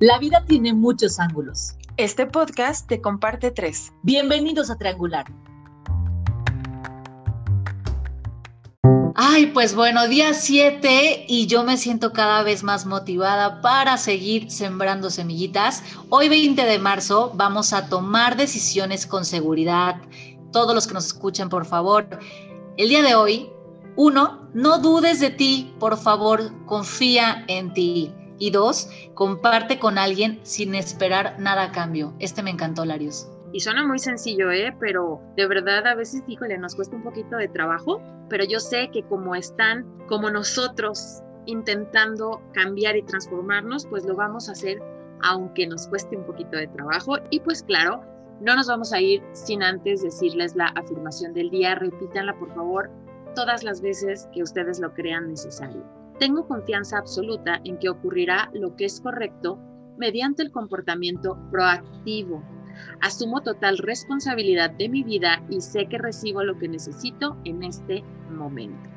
La vida tiene muchos ángulos. Este podcast te comparte tres. Bienvenidos a Triangular. Ay, pues bueno, día 7 y yo me siento cada vez más motivada para seguir sembrando semillitas. Hoy 20 de marzo vamos a tomar decisiones con seguridad. Todos los que nos escuchan, por favor. El día de hoy, uno, no dudes de ti, por favor, confía en ti. Y dos, comparte con alguien sin esperar nada a cambio. Este me encantó, Larios. Y suena muy sencillo, ¿eh? Pero de verdad a veces, híjole, nos cuesta un poquito de trabajo, pero yo sé que como están, como nosotros, intentando cambiar y transformarnos, pues lo vamos a hacer aunque nos cueste un poquito de trabajo. Y pues claro, no nos vamos a ir sin antes decirles la afirmación del día. Repítanla, por favor, todas las veces que ustedes lo crean necesario. Tengo confianza absoluta en que ocurrirá lo que es correcto mediante el comportamiento proactivo. Asumo total responsabilidad de mi vida y sé que recibo lo que necesito en este momento.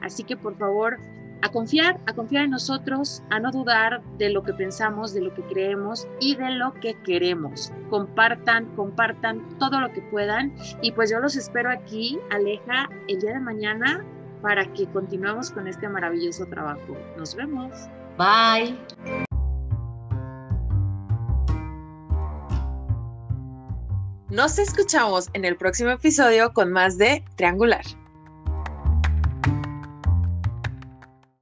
Así que por favor, a confiar, a confiar en nosotros, a no dudar de lo que pensamos, de lo que creemos y de lo que queremos. Compartan, compartan todo lo que puedan y pues yo los espero aquí, Aleja, el día de mañana para que continuemos con este maravilloso trabajo. Nos vemos. Bye. Nos escuchamos en el próximo episodio con más de Triangular.